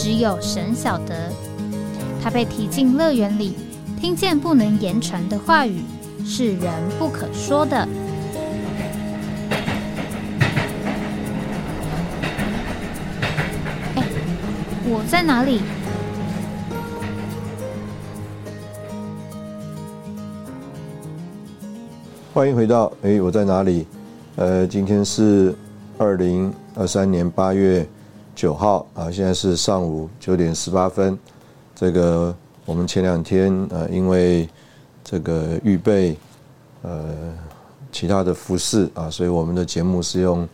只有神晓得，他被提进乐园里，听见不能言传的话语，是人不可说的。哎，我在哪里？欢迎回到哎，我在哪里？呃，今天是二零二三年八月。九号啊，现在是上午九点十八分。这个我们前两天呃，因为这个预备呃其他的服饰啊，所以我们的节目是用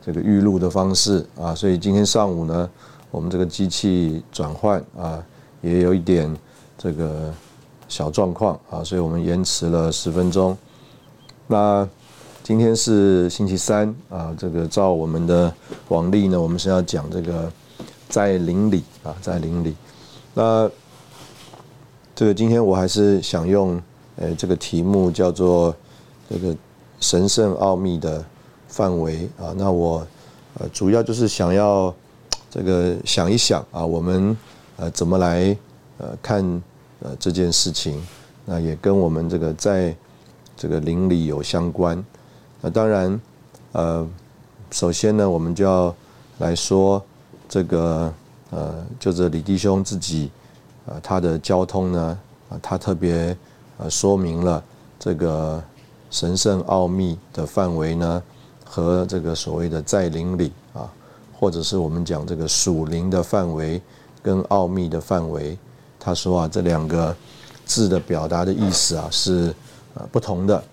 这个预录的方式啊，所以今天上午呢，我们这个机器转换啊，也有一点这个小状况啊，所以我们延迟了十分钟。那今天是星期三啊，这个照我们的往例呢，我们是要讲这个在邻里啊，在邻里。那这个今天我还是想用呃这个题目叫做这个神圣奥秘的范围啊。那我呃主要就是想要这个想一想啊，我们呃怎么来呃看呃这件事情，那也跟我们这个在这个邻里有相关。那当然，呃，首先呢，我们就要来说这个，呃，就是李弟兄自己，呃，他的交通呢，啊，他特别呃说明了这个神圣奥秘的范围呢，和这个所谓的在灵里啊，或者是我们讲这个属灵的范围跟奥秘的范围，他说啊，这两个字的表达的意思啊是呃不同的。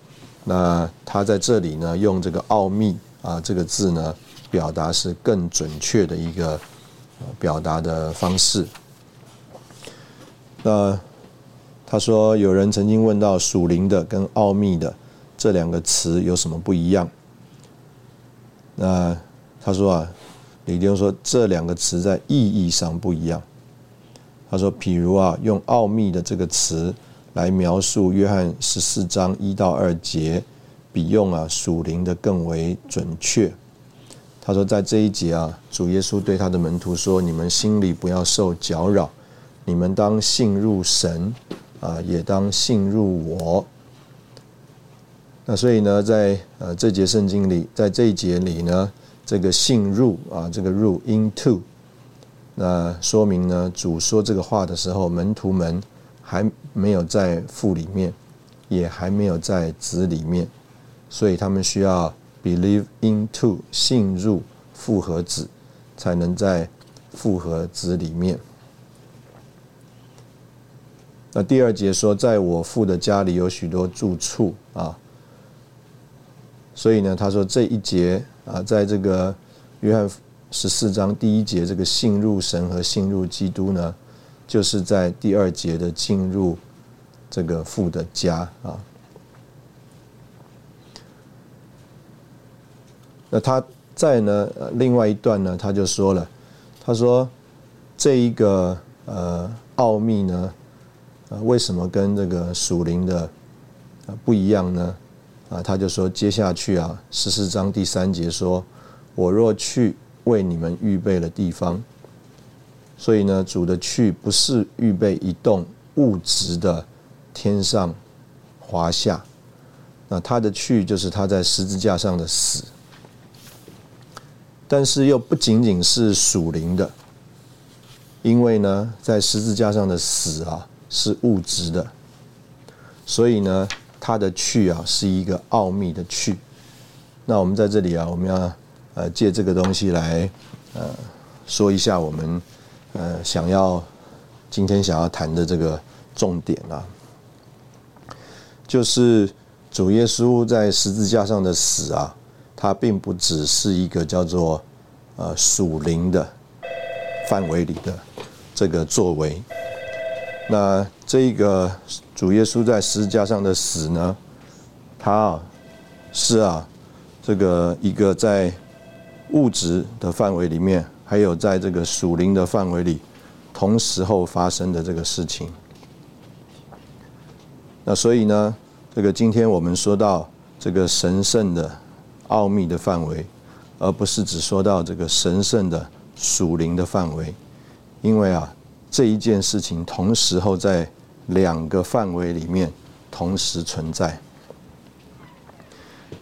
那他在这里呢，用这个“奥秘”啊这个字呢，表达是更准确的一个表达的方式。那他说，有人曾经问到“属灵的”跟“奥秘的”这两个词有什么不一样？那他说啊，李丁说这两个词在意义上不一样。他说，譬如啊，用“奥秘”的这个词。来描述约翰十四章一到二节，比用啊属灵的更为准确。他说，在这一节啊，主耶稣对他的门徒说：“你们心里不要受搅扰，你们当信入神，啊，也当信入我。”那所以呢，在呃这节圣经里，在这一节里呢，这个信入啊，这个入 into，那说明呢，主说这个话的时候，门徒们。还没有在父里面，也还没有在子里面，所以他们需要 believe into 信入父和子，才能在父和子里面。那第二节说，在我父的家里有许多住处啊，所以呢，他说这一节啊，在这个约翰十四章第一节，这个信入神和信入基督呢。就是在第二节的进入这个父的家啊，那他在呢另外一段呢，他就说了，他说这一个呃奥秘呢，呃为什么跟这个属灵的不一样呢？啊，他就说接下去啊十四章第三节说，我若去为你们预备了地方。所以呢，主的去不是预备一栋物质的天上华夏，那他的去就是他在十字架上的死，但是又不仅仅是属灵的，因为呢，在十字架上的死啊是物质的，所以呢，他的去啊是一个奥秘的去。那我们在这里啊，我们要呃借这个东西来呃说一下我们。呃，想要今天想要谈的这个重点啊，就是主耶稣在十字架上的死啊，它并不只是一个叫做呃属灵的范围里的这个作为。那这个主耶稣在十字架上的死呢，他是啊这个一个在物质的范围里面，还有在这个属灵的范围里同时候发生的这个事情。那所以呢，这个今天我们说到这个神圣的奥秘的范围，而不是只说到这个神圣的属灵的范围，因为啊。这一件事情同时候在两个范围里面同时存在。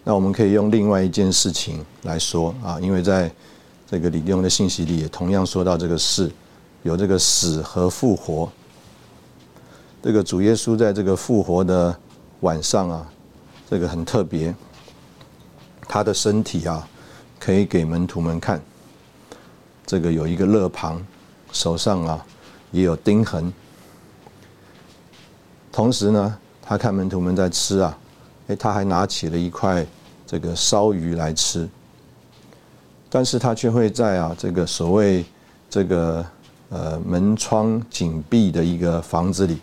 那我们可以用另外一件事情来说啊，因为在这个李弟兄的信息里也同样说到这个事，有这个死和复活。这个主耶稣在这个复活的晚上啊，这个很特别，他的身体啊可以给门徒们看，这个有一个肋旁，手上啊。也有钉痕。同时呢，他看门徒们在吃啊，哎，他还拿起了一块这个烧鱼来吃。但是他却会在啊这个所谓这个呃门窗紧闭的一个房子里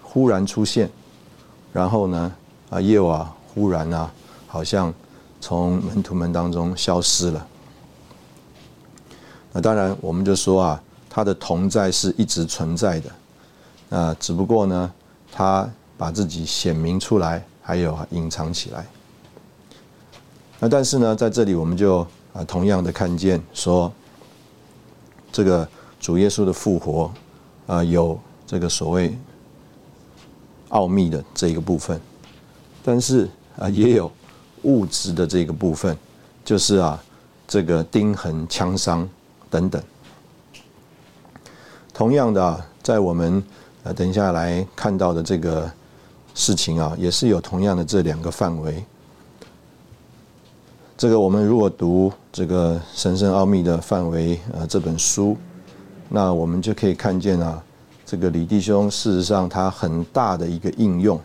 忽然出现，然后呢啊耶瓦忽然啊好像从门徒们当中消失了。那当然我们就说啊。他的同在是一直存在的，啊，只不过呢，他把自己显明出来，还有隐藏起来。那但是呢，在这里我们就啊，同样的看见说，这个主耶稣的复活啊，有这个所谓奥秘的这一个部分，但是啊，也有物质的这个部分，就是啊，这个钉痕、枪伤等等。同样的，啊在我们呃等一下来看到的这个事情啊，也是有同样的这两个范围。这个我们如果读这个神圣奥秘的范围呃这本书，那我们就可以看见啊，这个李弟兄事实上他很大的一个应用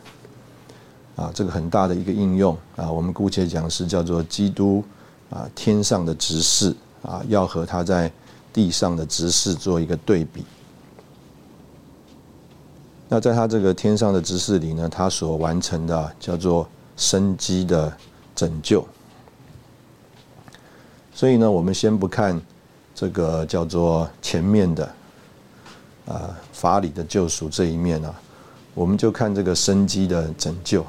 啊，这个很大的一个应用啊，我们姑且讲是叫做基督啊天上的执事啊，要和他在地上的执事做一个对比。那在他这个天上的执事里呢，他所完成的叫做生机的拯救。所以呢，我们先不看这个叫做前面的啊法理的救赎这一面啊，我们就看这个生机的拯救。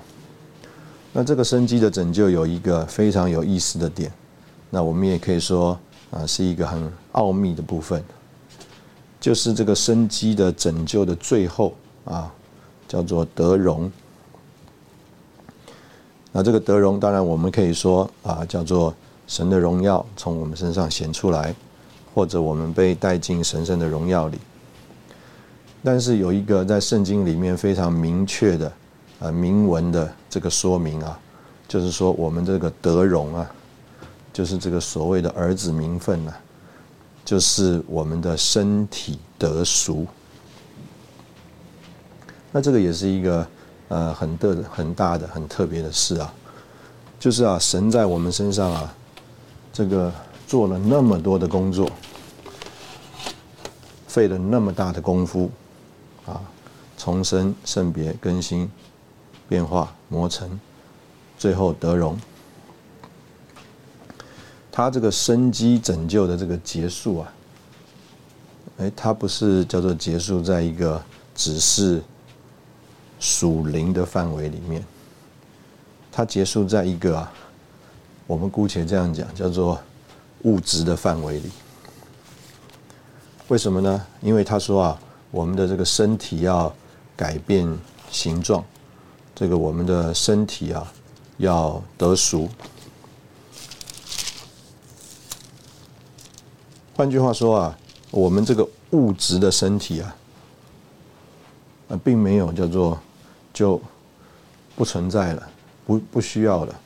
那这个生机的拯救有一个非常有意思的点，那我们也可以说啊是一个很奥秘的部分，就是这个生机的拯救的最后。啊，叫做德容。那这个德容，当然我们可以说啊，叫做神的荣耀从我们身上显出来，或者我们被带进神圣的荣耀里。但是有一个在圣经里面非常明确的呃明文的这个说明啊，就是说我们这个德容啊，就是这个所谓的儿子名分啊，就是我们的身体得赎。那这个也是一个呃很的很大的很特别的事啊，就是啊神在我们身上啊，这个做了那么多的工作，费了那么大的功夫啊，重生、圣别、更新、变化、磨成，最后得荣。他这个生机拯救的这个结束啊，哎，他不是叫做结束在一个只是。属灵的范围里面，他结束在一个啊，我们姑且这样讲，叫做物质的范围里。为什么呢？因为他说啊，我们的这个身体要改变形状，这个我们的身体啊要得熟。换句话说啊，我们这个物质的身体，啊，并没有叫做。就不存在了，不不需要了。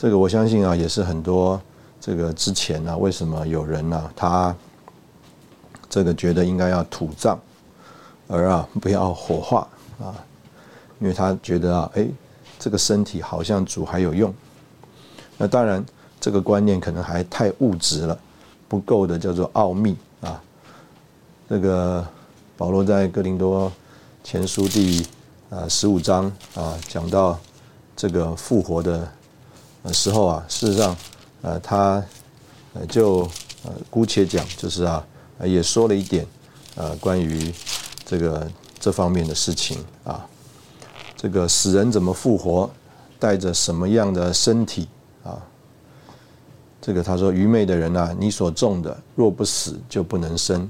这个我相信啊，也是很多这个之前呢，为什么有人呢，他这个觉得应该要土葬，而啊不要火化啊，因为他觉得啊，哎，这个身体好像主还有用。那当然，这个观念可能还太物质了，不够的叫做奥秘啊。这个保罗在哥林多前书第啊十五章啊讲到这个复活的时候啊，事实上呃他呃就呃姑且讲就是啊也说了一点呃关于这个这方面的事情啊，这个死人怎么复活，带着什么样的身体啊？这个他说愚昧的人啊，你所种的若不死就不能生，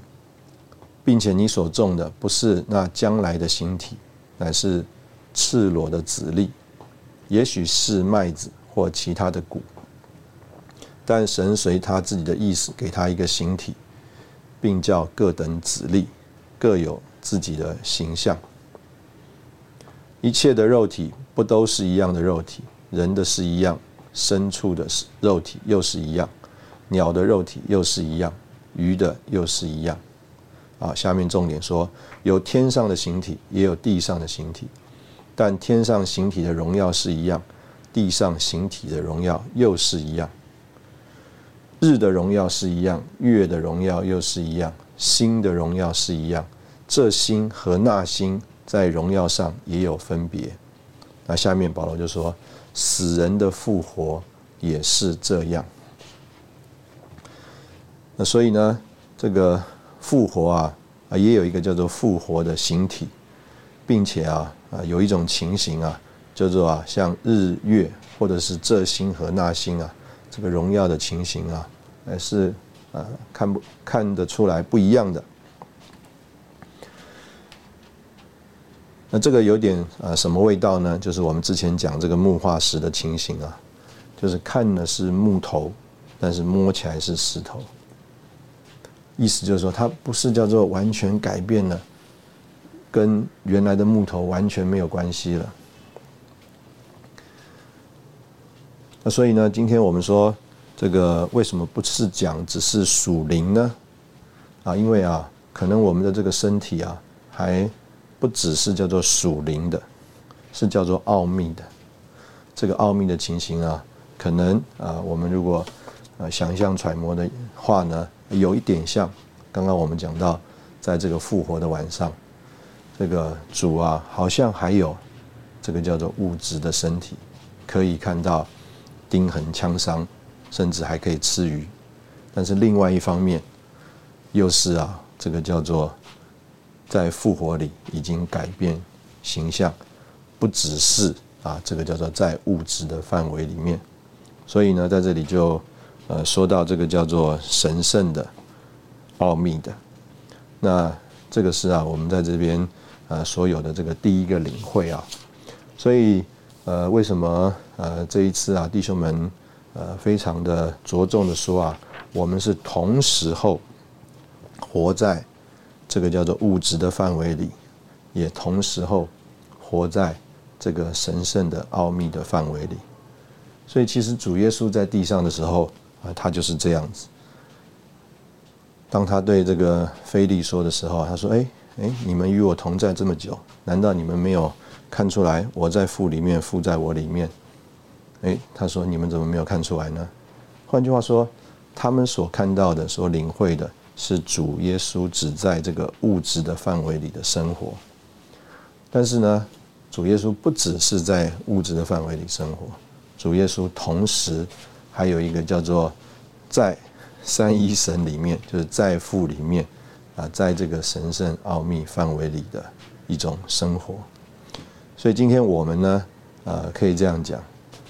并且你所种的不是那将来的形体，乃是赤裸的籽粒，也许是麦子或其他的骨，但神随他自己的意思给他一个形体，并叫各等子粒各有自己的形象。一切的肉体不都是一样的肉体，人的是一样。牲畜的肉体又是一样，鸟的肉体又是一样，鱼的又是一样。啊，下面重点说，有天上的形体，也有地上的形体，但天上形体的荣耀是一样，地上形体的荣耀又是一样。日的荣耀是一样，月的荣耀又是一样，星的荣耀是一样。这星和那星在荣耀上也有分别。那下面保罗就说。死人的复活也是这样。那所以呢，这个复活啊啊，也有一个叫做复活的形体，并且啊啊，有一种情形啊，叫做啊，像日月或者是这星和那星啊，这个荣耀的情形啊，还是啊看不看得出来不一样的。那这个有点啊什么味道呢？就是我们之前讲这个木化石的情形啊，就是看的是木头，但是摸起来是石头。意思就是说，它不是叫做完全改变了，跟原来的木头完全没有关系了。那所以呢，今天我们说这个为什么不是讲只是属灵呢？啊，因为啊，可能我们的这个身体啊还。不只是叫做属灵的，是叫做奥秘的。这个奥秘的情形啊，可能啊，我们如果呃想象揣摩的话呢，有一点像刚刚我们讲到，在这个复活的晚上，这个主啊，好像还有这个叫做物质的身体，可以看到钉痕枪伤，甚至还可以吃鱼。但是另外一方面，又是啊，这个叫做。在复活里已经改变形象，不只是啊，这个叫做在物质的范围里面。所以呢，在这里就呃说到这个叫做神圣的奥秘的。那这个是啊，我们在这边呃所有的这个第一个领会啊。所以呃，为什么呃这一次啊，弟兄们呃非常的着重的说啊，我们是同时候活在。这个叫做物质的范围里，也同时候活在这个神圣的奥秘的范围里。所以，其实主耶稣在地上的时候啊，他就是这样子。当他对这个菲利说的时候，他说：“哎哎，你们与我同在这么久，难道你们没有看出来我在父里面，父在我里面？”哎，他说：“你们怎么没有看出来呢？”换句话说，他们所看到的、所领会的。是主耶稣只在这个物质的范围里的生活，但是呢，主耶稣不只是在物质的范围里生活，主耶稣同时还有一个叫做在三一神里面，就是在父里面啊，在这个神圣奥秘范围里的一种生活。所以今天我们呢，呃，可以这样讲，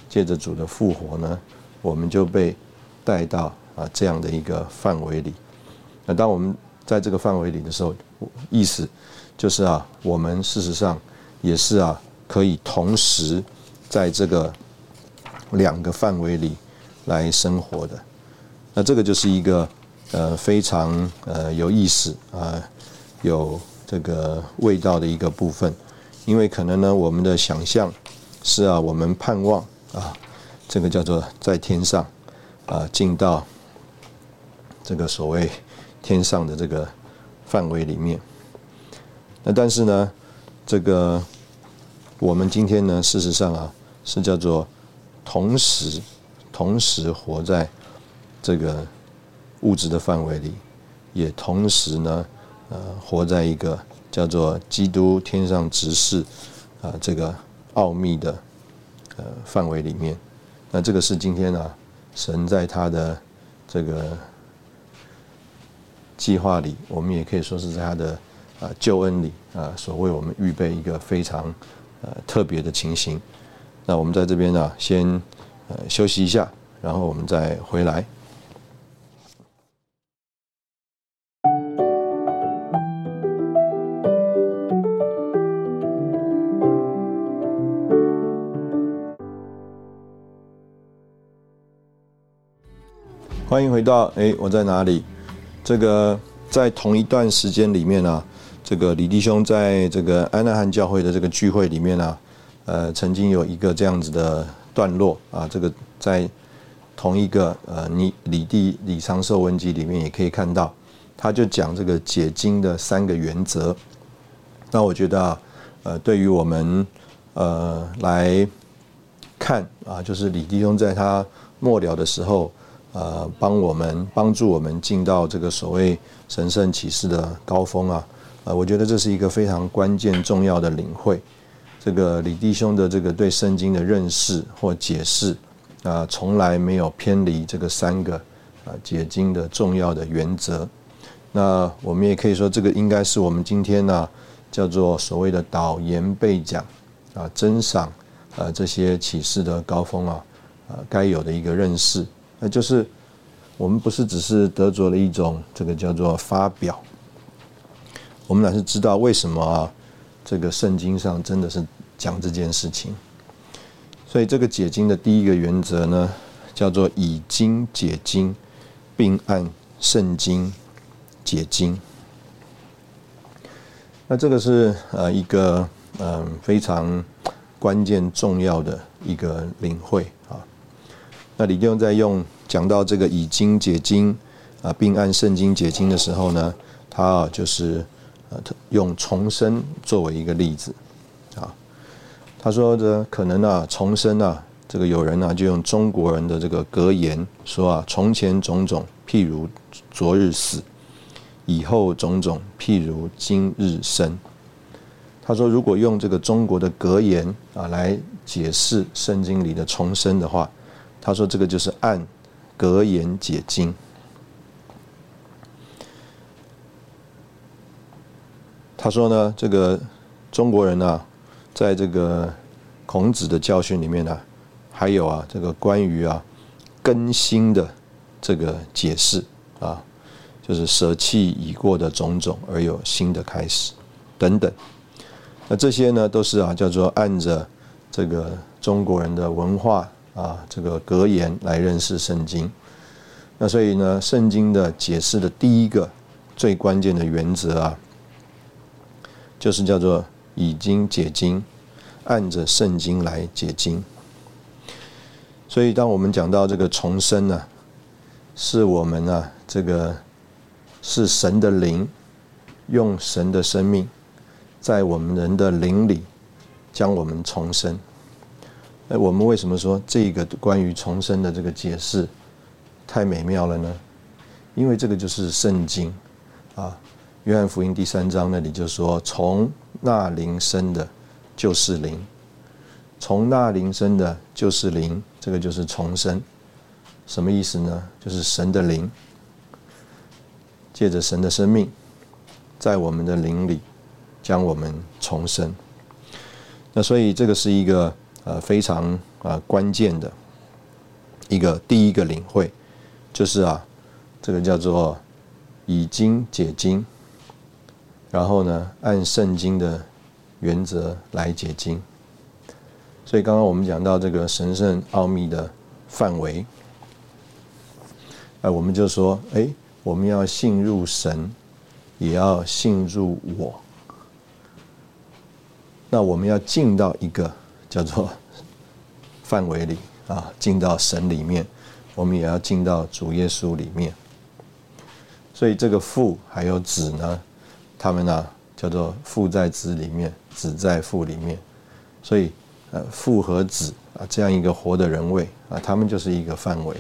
借着主的复活呢，我们就被带到啊这样的一个范围里。那当我们在这个范围里的时候，意思就是啊，我们事实上也是啊，可以同时在这个两个范围里来生活的。那这个就是一个呃非常呃有意思啊，有这个味道的一个部分。因为可能呢，我们的想象是啊，我们盼望啊，这个叫做在天上啊，进到这个所谓。天上的这个范围里面，那但是呢，这个我们今天呢，事实上啊，是叫做同时同时活在这个物质的范围里，也同时呢，呃活在一个叫做基督天上执事啊这个奥秘的呃范围里面。那这个是今天啊神在他的这个计划里，我们也可以说是在他的啊救恩里啊所为我们预备一个非常呃特别的情形。那我们在这边呢，先呃休息一下，然后我们再回来。欢迎回到哎，我在哪里？这个在同一段时间里面呢，这个李弟兄在这个安纳汉教会的这个聚会里面呢，呃，曾经有一个这样子的段落啊，这个在同一个呃你李地李长寿文集里面也可以看到，他就讲这个解经的三个原则。那我觉得啊，呃，对于我们呃来看啊，就是李弟兄在他末了的时候。呃，帮我们帮助我们进到这个所谓神圣启示的高峰啊！呃，我觉得这是一个非常关键重要的领会。这个李弟兄的这个对圣经的认识或解释啊，从来没有偏离这个三个啊解经的重要的原则。那我们也可以说，这个应该是我们今天呢叫做所谓的导言备讲啊，珍赏啊这些启示的高峰啊啊该有的一个认识。那就是我们不是只是得着了一种这个叫做发表，我们乃是知道为什么啊，这个圣经上真的是讲这件事情。所以这个解经的第一个原则呢，叫做以经解经，并按圣经解经。那这个是呃一个嗯非常关键重要的一个领会啊。那李弟兄在用讲到这个以经解经啊，并按圣经解经的时候呢，他啊就是呃用重生作为一个例子啊。他说的可能啊重生啊，这个有人呢就用中国人的这个格言说啊，从前种种譬如昨日死，以后种种譬如今日生。他说如果用这个中国的格言啊来解释圣经里的重生的话。他说：“这个就是按格言解经。”他说呢，这个中国人呢，在这个孔子的教训里面呢，还有啊，这个关于啊更新的这个解释啊，就是舍弃已过的种种，而有新的开始等等。那这些呢，都是啊，叫做按着这个中国人的文化。啊，这个格言来认识圣经。那所以呢，圣经的解释的第一个最关键的原则啊，就是叫做以经解经，按着圣经来解经。所以，当我们讲到这个重生呢，是我们啊，这个是神的灵，用神的生命，在我们人的灵里，将我们重生。哎，我们为什么说这个关于重生的这个解释太美妙了呢？因为这个就是圣经啊，《约翰福音》第三章那里就说：“从那灵生的，就是灵；从那灵生的，就是灵。”这个就是重生，什么意思呢？就是神的灵借着神的生命，在我们的灵里将我们重生。那所以这个是一个。呃，非常啊关键的一个第一个领会，就是啊，这个叫做以经解经，然后呢，按圣经的原则来解经。所以刚刚我们讲到这个神圣奥秘的范围，哎，我们就说，哎，我们要信入神，也要信入我。那我们要进到一个。叫做范围里啊，进到神里面，我们也要进到主耶稣里面。所以这个父还有子呢，他们呢叫做父在子里面，子在父里面。所以呃，父和子啊这样一个活的人位啊，他们就是一个范围。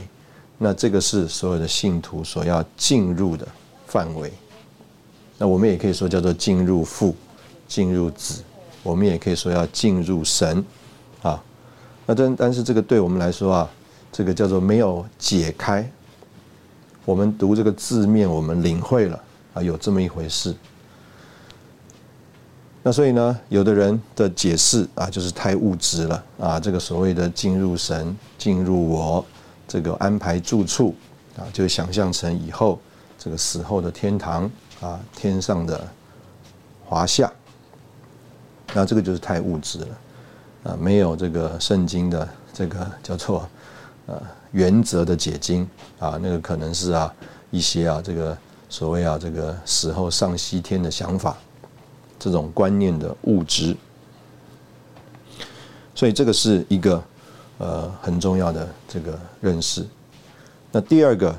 那这个是所有的信徒所要进入的范围。那我们也可以说叫做进入父，进入子，我们也可以说要进入神，那但但是这个对我们来说啊，这个叫做没有解开。我们读这个字面，我们领会了啊，有这么一回事。那所以呢，有的人的解释啊，就是太物质了啊，这个所谓的进入神、进入我，这个安排住处啊，就想象成以后这个死后的天堂啊，天上的华夏。那这个就是太物质了啊，没有这个圣经的这个叫做呃原则的解经啊，那个可能是啊一些啊这个所谓啊这个死后上西天的想法。这种观念的物质，所以这个是一个呃很重要的这个认识。那第二个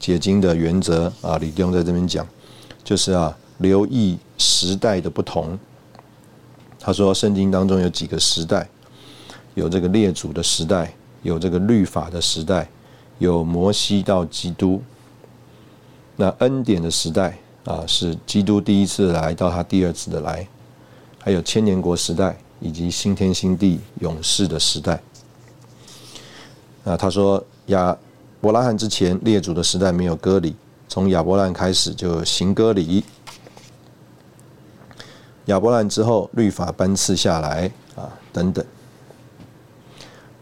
解经的原则啊，李弟在这边讲，就是啊留意时代的不同。他说圣经当中有几个时代，有这个列祖的时代，有这个律法的时代，有摩西到基督，那恩典的时代。啊，是基督第一次来到他第二次的来，还有千年国时代以及新天新地永世的时代。啊，他说亚伯拉罕之前列祖的时代没有割礼，从亚伯兰开始就行割礼。亚伯兰之后律法颁赐下来啊，等等，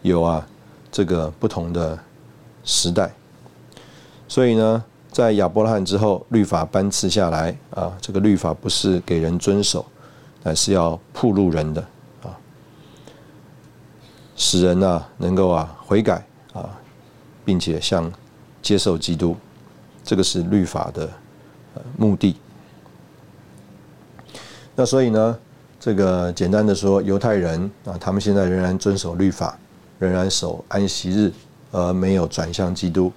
有啊这个不同的时代，所以呢。在亚伯拉罕之后，律法颁赐下来啊，这个律法不是给人遵守，而是要铺路人的啊，使人呢能够啊悔改啊，并且向接受基督，这个是律法的呃目的。那所以呢，这个简单的说，犹太人啊，他们现在仍然遵守律法，仍然守安息日，而没有转向基督，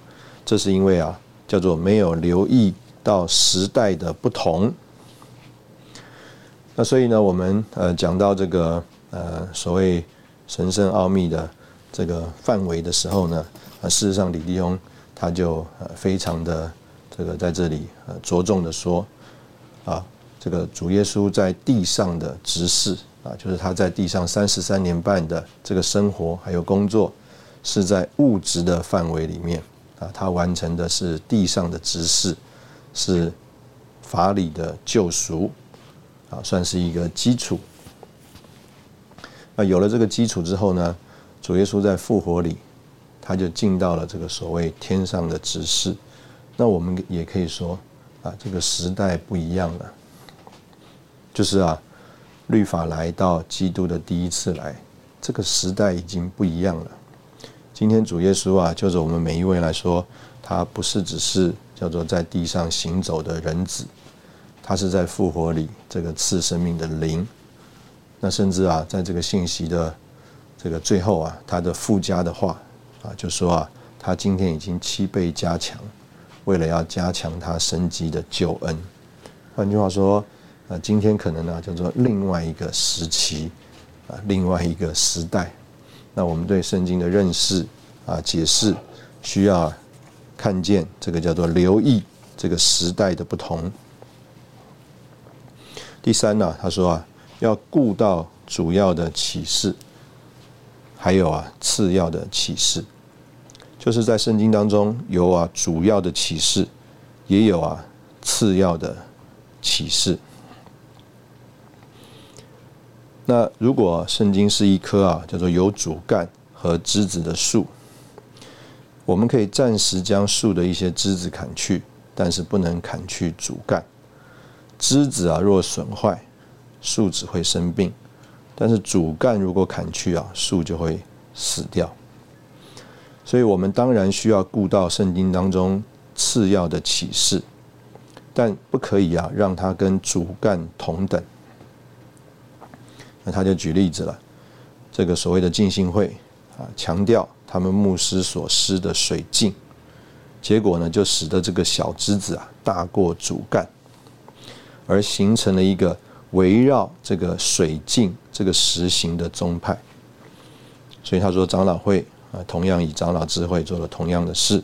这是因为啊。叫做没有留意到时代的不同，那所以呢，我们呃讲到这个呃所谓神圣奥秘的这个范围的时候呢，啊事实上李弟兄他就呃非常的这个在这里呃着重的说，这个主耶稣在地上的执事啊，就是他在地上三十三年半的这个生活还有工作，是在物质的范围里面。啊，他完成的是地上的执事，是法理的救赎，啊，算是一个基础。那有了这个基础之后呢，主耶稣在复活里，他就进到了这个所谓天上的执事。那我们也可以说，啊，这个时代不一样了，就是啊，律法来到基督的第一次来，这个时代已经不一样了。今天主耶稣啊，就是我们每一位来说，他不是只是叫做在地上行走的人子，他是在复活里这个赐生命的灵。那甚至啊，在这个信息的这个最后啊，他的附加的话啊，就说啊，他今天已经七倍加强，为了要加强他生机的救恩。换句话说，啊，今天可能呢叫做另外一个时期啊，另外一个时代。那我们对圣经的认识啊，解释需要看见这个叫做留意这个时代的不同。第三呢，他说啊，要顾到主要的启示，还有啊次要的启示，就是在圣经当中有啊主要的启示，也有啊次要的启示。那如果圣经是一棵啊叫做有主干和枝子的树，我们可以暂时将树的一些枝子砍去，但是不能砍去主干。枝子啊若损坏，树只会生病；但是主干如果砍去啊，树就会死掉。所以我们当然需要顾到圣经当中次要的启示，但不可以啊让它跟主干同等。他就举例子了，这个所谓的浸信会啊，强调他们牧师所施的水浸，结果呢，就使得这个小枝子啊大过主干，而形成了一个围绕这个水浸这个实行的宗派。所以他说，长老会啊，同样以长老智慧做了同样的事。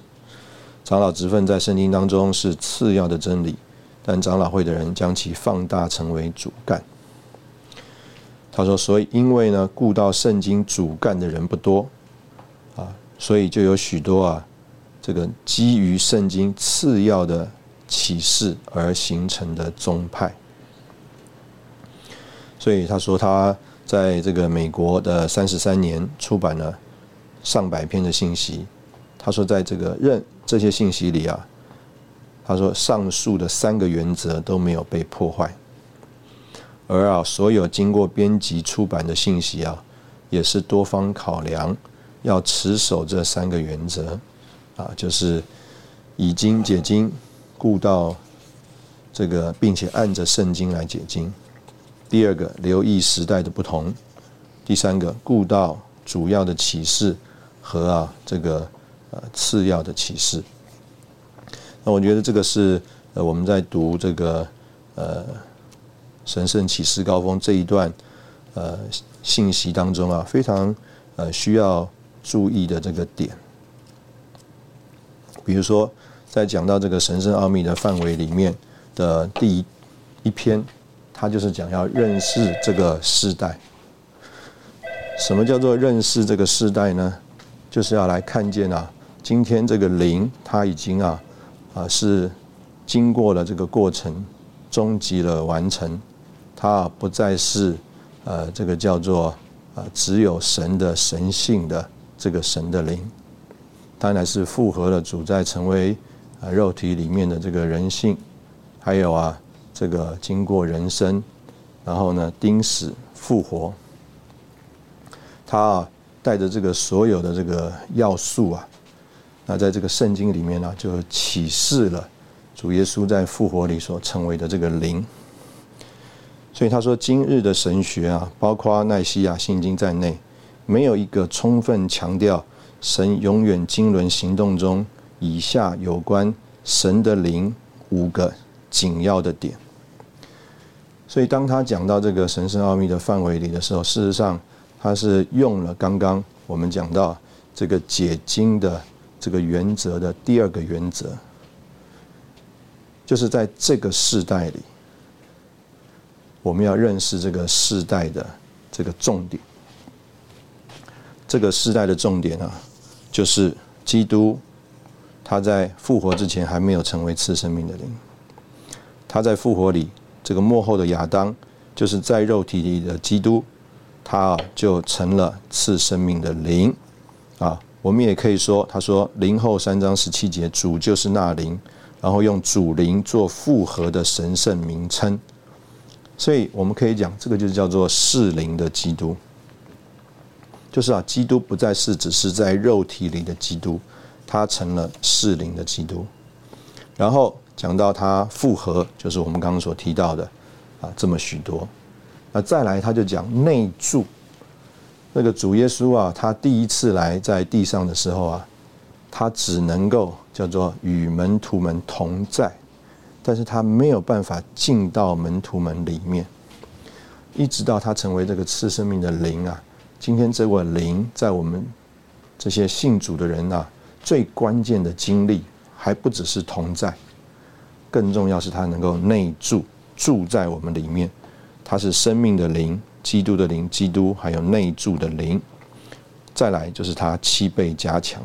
长老职分在圣经当中是次要的真理，但长老会的人将其放大成为主干。他说：“所以因为呢，顾到圣经主干的人不多啊，所以就有许多啊，这个基于圣经次要的启示而形成的宗派。所以他说他在这个美国的三十三年出版了上百篇的信息。他说在这个任这些信息里啊，他说上述的三个原则都没有被破坏。”而啊，所有经过编辑出版的信息啊，也是多方考量，要持守这三个原则啊，就是以经解经，顾到这个，并且按着圣经来解经。第二个，留意时代的不同；第三个，顾到主要的启示和啊这个呃次要的启示。那我觉得这个是呃我们在读这个呃。神圣启示高峰这一段，呃，信息当中啊，非常呃需要注意的这个点，比如说，在讲到这个神圣奥秘的范围里面的第一一篇，它就是讲要认识这个世代。什么叫做认识这个世代呢？就是要来看见啊，今天这个灵，它已经啊啊是经过了这个过程，终极了完成。它不再是，呃，这个叫做，呃，只有神的神性的这个神的灵，当然是复合了主在成为，呃，肉体里面的这个人性，还有啊，这个经过人生，然后呢，钉死复活，他啊带着这个所有的这个要素啊，那在这个圣经里面呢，就启示了主耶稣在复活里所成为的这个灵。所以他说，今日的神学啊，包括奈西亚信经在内，没有一个充分强调神永远经纶行动中以下有关神的灵五个紧要的点。所以当他讲到这个神圣奥秘的范围里的时候，事实上他是用了刚刚我们讲到这个解经的这个原则的第二个原则，就是在这个世代里。我们要认识这个世代的这个重点，这个世代的重点啊，就是基督，他在复活之前还没有成为赐生命的灵，他在复活里，这个幕后的亚当，就是在肉体里的基督，他啊就成了赐生命的灵啊。我们也可以说，他说灵后三章十七节，主就是那灵，然后用主灵做复合的神圣名称。所以我们可以讲，这个就是叫做适灵的基督，就是啊，基督不再是只是在肉体里的基督，他成了适灵的基督。然后讲到他复合，就是我们刚刚所提到的啊，这么许多。那再来，他就讲内住，那个主耶稣啊，他第一次来在地上的时候啊，他只能够叫做与门徒们同在。但是他没有办法进到门徒们里面，一直到他成为这个次生命的灵啊。今天这位灵在我们这些信主的人啊，最关键的经历还不只是同在，更重要是他能够内住，住在我们里面。他是生命的灵，基督的灵，基督还有内住的灵。再来就是他七倍加强。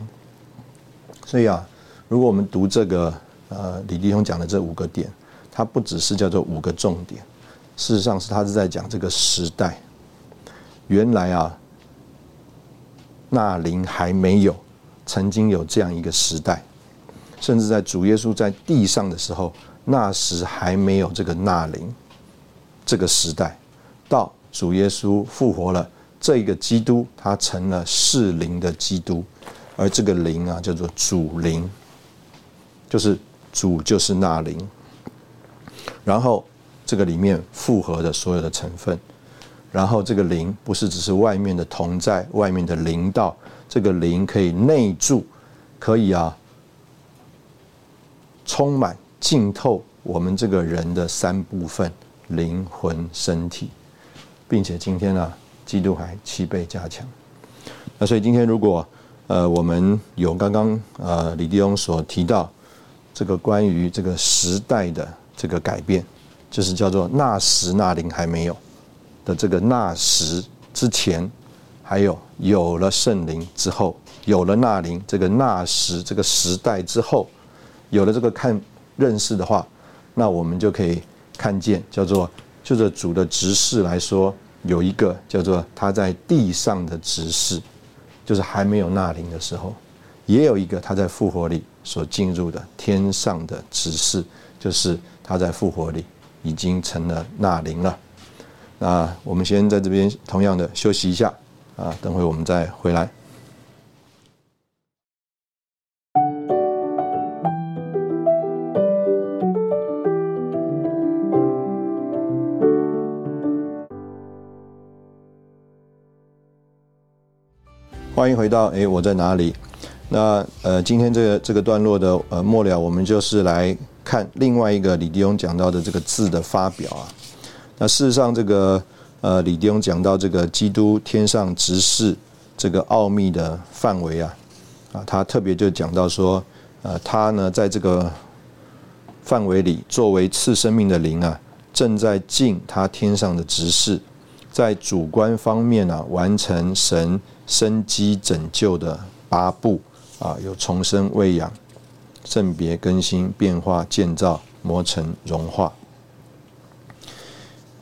所以啊，如果我们读这个。呃，李弟兄讲的这五个点，它不只是叫做五个重点，事实上是他是在讲这个时代。原来啊，那灵还没有曾经有这样一个时代，甚至在主耶稣在地上的时候，那时还没有这个那灵这个时代。到主耶稣复活了，这个基督他成了是灵的基督，而这个灵啊叫做主灵，就是。主就是那灵，然后这个里面复合的所有的成分，然后这个灵不是只是外面的同在，外面的灵道，这个灵可以内住，可以啊，充满浸透我们这个人的三部分：灵魂、身体，并且今天呢，基督还七倍加强。那所以今天如果呃我们有刚刚呃李弟兄所提到。这个关于这个时代的这个改变，就是叫做那时那灵还没有的这个那时之前，还有有了圣灵之后，有了那灵这个那时这个时代之后，有了这个看认识的话，那我们就可以看见叫做就着主的执事来说，有一个叫做他在地上的执事，就是还没有那灵的时候。也有一个他在复活里所进入的天上的指示，就是他在复活里已经成了纳灵了。那我们先在这边同样的休息一下啊，等会我们再回来。欢迎回到哎，我在哪里？那呃，今天这个这个段落的呃末了，我们就是来看另外一个李弟兄讲到的这个字的发表啊。那事实上，这个呃李弟兄讲到这个基督天上执事这个奥秘的范围啊，啊，他特别就讲到说，呃，他呢在这个范围里，作为次生命的灵啊，正在尽他天上的执事，在主观方面啊，完成神生机拯救的八步。啊，有重生、喂养、圣别、更新、变化、建造、磨成、融化。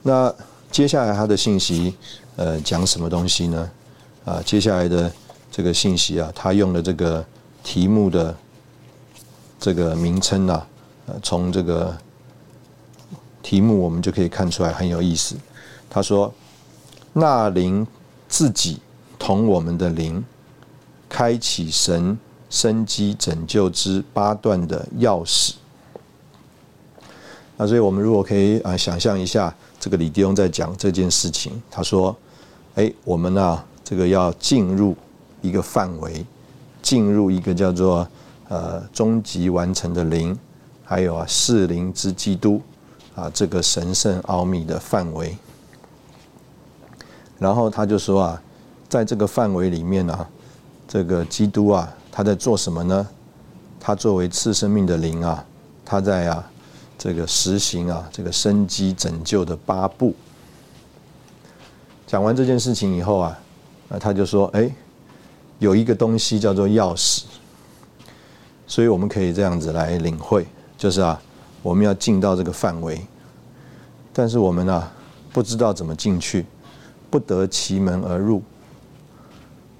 那接下来他的信息，呃，讲什么东西呢？啊，接下来的这个信息啊，他用的这个题目的这个名称啊，呃，从这个题目我们就可以看出来很有意思。他说：“那灵自己同我们的灵，开启神。”生机拯救之八段的钥匙。那所以，我们如果可以啊，想象一下，这个李弟兄在讲这件事情。他说：“哎，我们呢，这个要进入一个范围，进入一个叫做呃终极完成的灵，还有啊是灵之基督啊这个神圣奥秘的范围。”然后他就说啊，在这个范围里面呢，这个基督啊。他在做什么呢？他作为次生命的灵啊，他在啊这个实行啊这个生机拯救的八步。讲完这件事情以后啊，那他就说：“哎，有一个东西叫做钥匙，所以我们可以这样子来领会，就是啊，我们要进到这个范围，但是我们啊不知道怎么进去，不得其门而入。”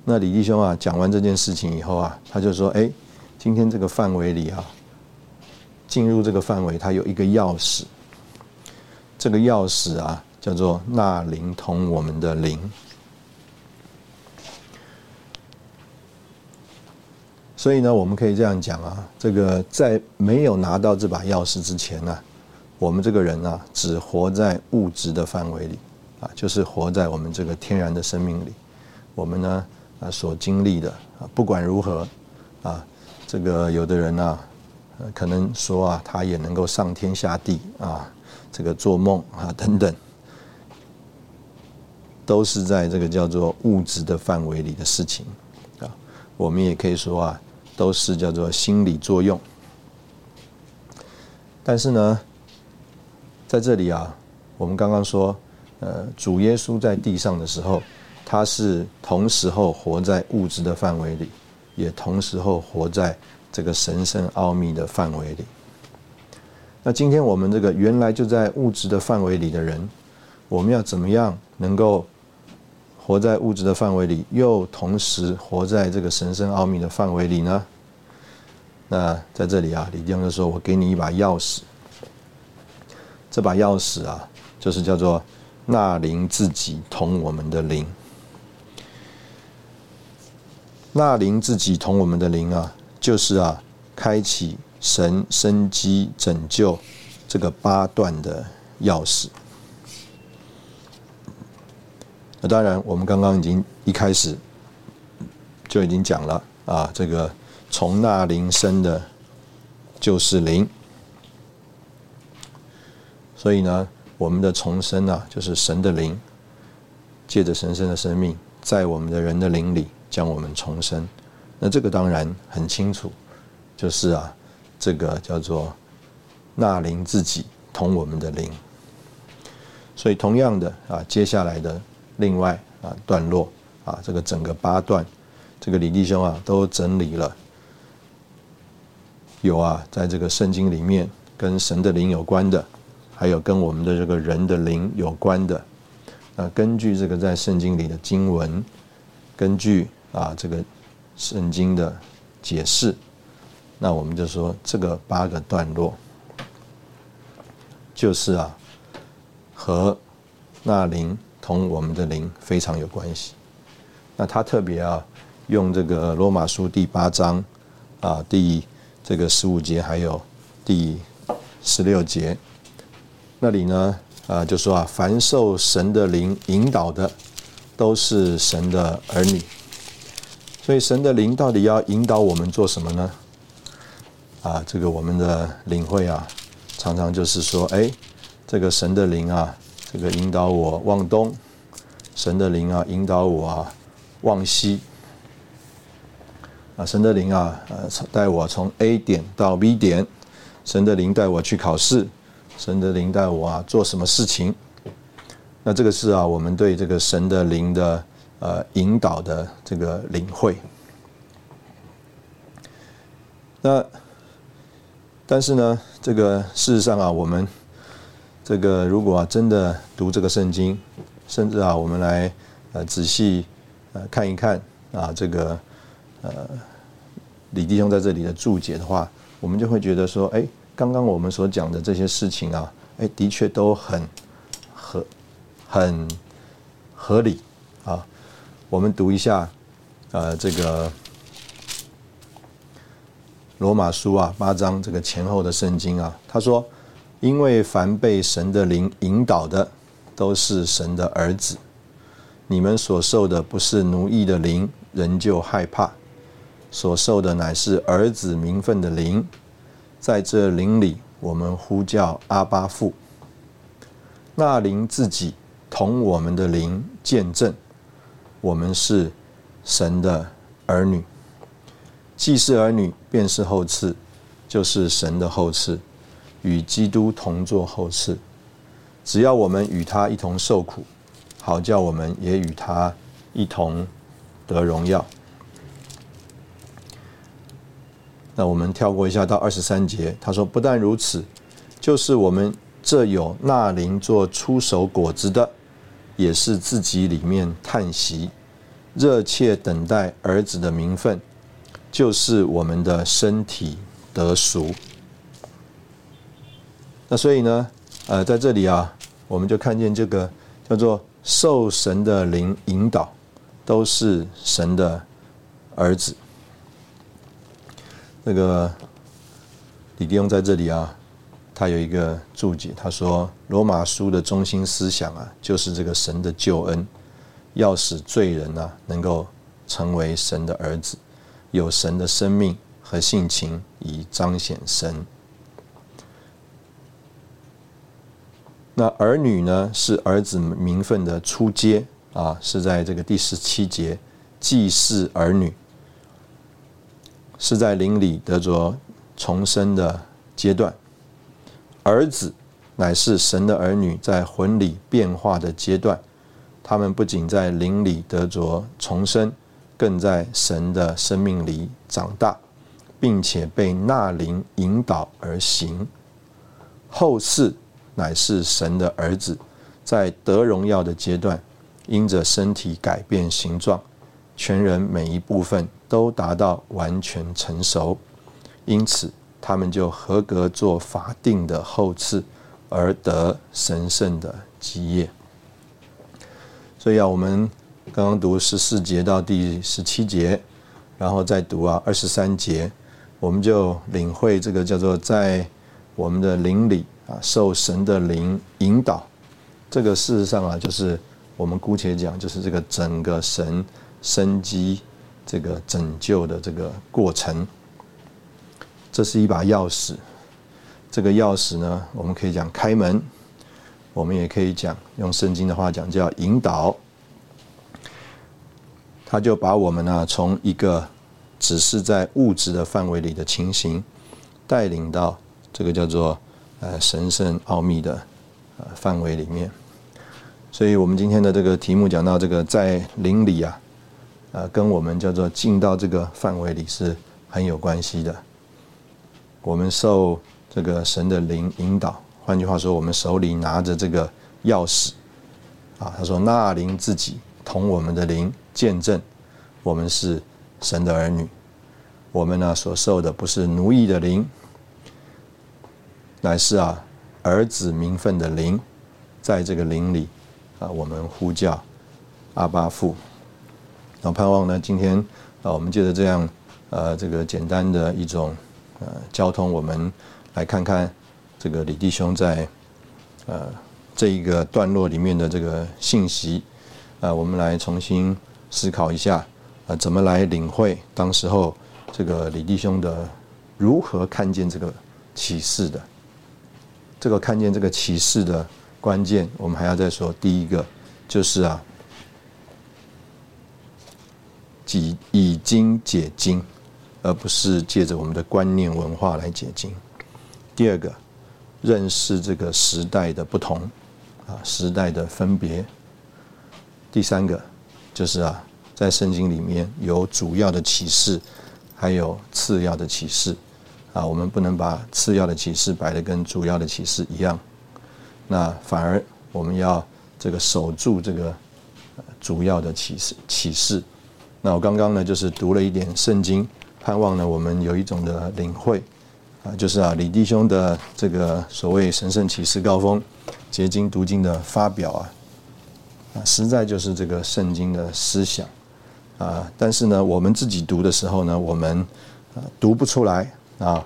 那李弟兄啊，讲完这件事情以后啊，他就说：“哎，今天这个范围里啊，进入这个范围，它有一个钥匙。这个钥匙啊，叫做那灵通我们的灵。所以呢，我们可以这样讲啊，这个在没有拿到这把钥匙之前呢，我们这个人啊，只活在物质的范围里啊，就是活在我们这个天然的生命里。我们呢？”啊，所经历的啊，不管如何，啊，这个有的人呢，可能说啊，他也能够上天下地啊，这个做梦啊等等，都是在这个叫做物质的范围里的事情啊。我们也可以说啊，都是叫做心理作用。但是呢，在这里啊，我们刚刚说，呃，主耶稣在地上的时候。他是同时候活在物质的范围里，也同时候活在这个神圣奥秘的范围里。那今天我们这个原来就在物质的范围里的人，我们要怎么样能够活在物质的范围里，又同时活在这个神圣奥秘的范围里呢？那在这里啊，李弟兄就说：“我给你一把钥匙，这把钥匙啊，就是叫做那灵自己同我们的灵。”那灵自己同我们的灵啊，就是啊，开启神生机拯救这个八段的钥匙。那当然，我们刚刚已经一开始就已经讲了啊，这个从那灵生的，就是灵。所以呢，我们的重生啊，就是神的灵，借着神圣的生命，在我们的人的灵里。将我们重生，那这个当然很清楚，就是啊，这个叫做纳灵自己同我们的灵。所以同样的啊，接下来的另外啊段落啊，这个整个八段，这个李弟兄啊都整理了，有啊，在这个圣经里面跟神的灵有关的，还有跟我们的这个人的灵有关的。那根据这个在圣经里的经文，根据啊这个圣经的解释。那我们就说这个八个段落，就是啊，和那灵同我们的灵非常有关系。那他特别啊，用这个罗马书第八章啊第这个十五节，还有第十六节，那里呢啊就说啊，凡受神的灵引导的，都是神的儿女。所以神的灵到底要引导我们做什么呢？啊，这个我们的领会啊，常常就是说，哎，这个神的灵啊，这个引导我往东；神的灵啊，引导我啊往西。啊，神的灵啊，呃，带我从 A 点到 B 点；神的灵带我去考试；神的灵带我啊做什么事情？那这个是啊，我们对这个神的灵的呃引导的这个领会。那。但是呢，这个事实上啊，我们这个如果真的读这个圣经，甚至啊，我们来呃仔细呃看一看啊，这个呃李弟兄在这里的注解的话，我们就会觉得说，哎，刚刚我们所讲的这些事情啊，哎，的确都很合很合理啊。我们读一下呃这个。罗马书啊，八章这个前后的圣经啊，他说：“因为凡被神的灵引导的，都是神的儿子。你们所受的不是奴役的灵，仍旧害怕；所受的乃是儿子名分的灵。在这灵里，我们呼叫阿巴父。那灵自己同我们的灵见证，我们是神的儿女。”既是儿女，便是后赐，就是神的后赐，与基督同作后赐。只要我们与他一同受苦，好叫我们也与他一同得荣耀。那我们跳过一下到二十三节，他说：“不但如此，就是我们这有那灵做出手果子的，也是自己里面叹息，热切等待儿子的名分。”就是我们的身体得赎。那所以呢，呃，在这里啊，我们就看见这个叫做受神的灵引导，都是神的儿子。那个李弟兄在这里啊，他有一个注解，他说：罗马书的中心思想啊，就是这个神的救恩，要使罪人啊能够成为神的儿子。有神的生命和性情，以彰显神。那儿女呢？是儿子名分的出阶啊，是在这个第十七节，祭祀儿女，是在灵里得着重生的阶段。儿子乃是神的儿女，在魂里变化的阶段，他们不仅在灵里得着重生。更在神的生命里长大，并且被纳灵引导而行。后世乃是神的儿子，在得荣耀的阶段，因着身体改变形状，全人每一部分都达到完全成熟，因此他们就合格做法定的后赐，而得神圣的基业。所以啊，我们。刚刚读十四节到第十七节，然后再读啊二十三节，我们就领会这个叫做在我们的灵里啊受神的灵引导。这个事实上啊，就是我们姑且讲，就是这个整个神生机这个拯救的这个过程。这是一把钥匙，这个钥匙呢，我们可以讲开门，我们也可以讲用圣经的话讲叫引导。他就把我们呢，从一个只是在物质的范围里的情形，带领到这个叫做呃神圣奥秘的呃范围里面。所以我们今天的这个题目讲到这个在灵里啊，呃，跟我们叫做进到这个范围里是很有关系的。我们受这个神的灵引导，换句话说，我们手里拿着这个钥匙啊。他说：“那灵自己同我们的灵见证，我们是神的儿女。我们呢所受的不是奴役的灵，乃是啊儿子名分的灵，在这个灵里。”啊，我们呼叫阿巴父，然后盼望呢，今天啊，我们借着这样呃这个简单的一种呃交通，我们来看看这个李弟兄在呃这一个段落里面的这个信息啊，我们来重新思考一下啊，怎么来领会当时候这个李弟兄的如何看见这个启示的，这个看见这个启示的。关键，我们还要再说第一个，就是啊，已已经解经，而不是借着我们的观念文化来解经。第二个，认识这个时代的不同，啊，时代的分别。第三个，就是啊，在圣经里面有主要的启示，还有次要的启示，啊，我们不能把次要的启示摆的跟主要的启示一样。那反而我们要这个守住这个主要的启示启示。那我刚刚呢就是读了一点圣经，盼望呢我们有一种的领会啊，就是啊李弟兄的这个所谓神圣启示高峰结晶读经的发表啊，啊实在就是这个圣经的思想啊。但是呢我们自己读的时候呢，我们啊读不出来啊，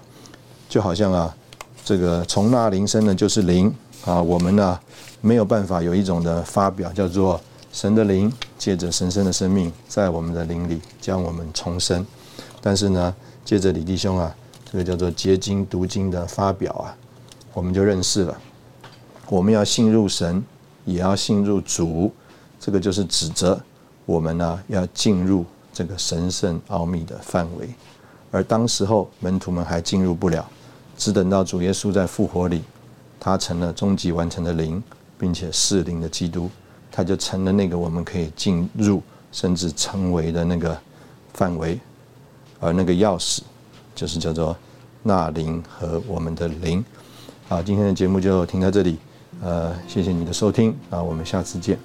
就好像啊这个从那铃声呢就是灵。啊，我们呢没有办法有一种的发表，叫做神的灵借着神圣的生命在我们的灵里将我们重生。但是呢，借着李弟兄啊，这个叫做结晶读经的发表啊，我们就认识了。我们要信入神，也要信入主，这个就是指责我们呢要进入这个神圣奥秘的范围。而当时候门徒们还进入不了，只等到主耶稣在复活里。他成了终极完成的灵，并且是灵的基督，他就成了那个我们可以进入甚至成为的那个范围，而那个钥匙就是叫做纳林和我们的林好今天的节目就停在这里呃谢谢你的收听啊我们下次见。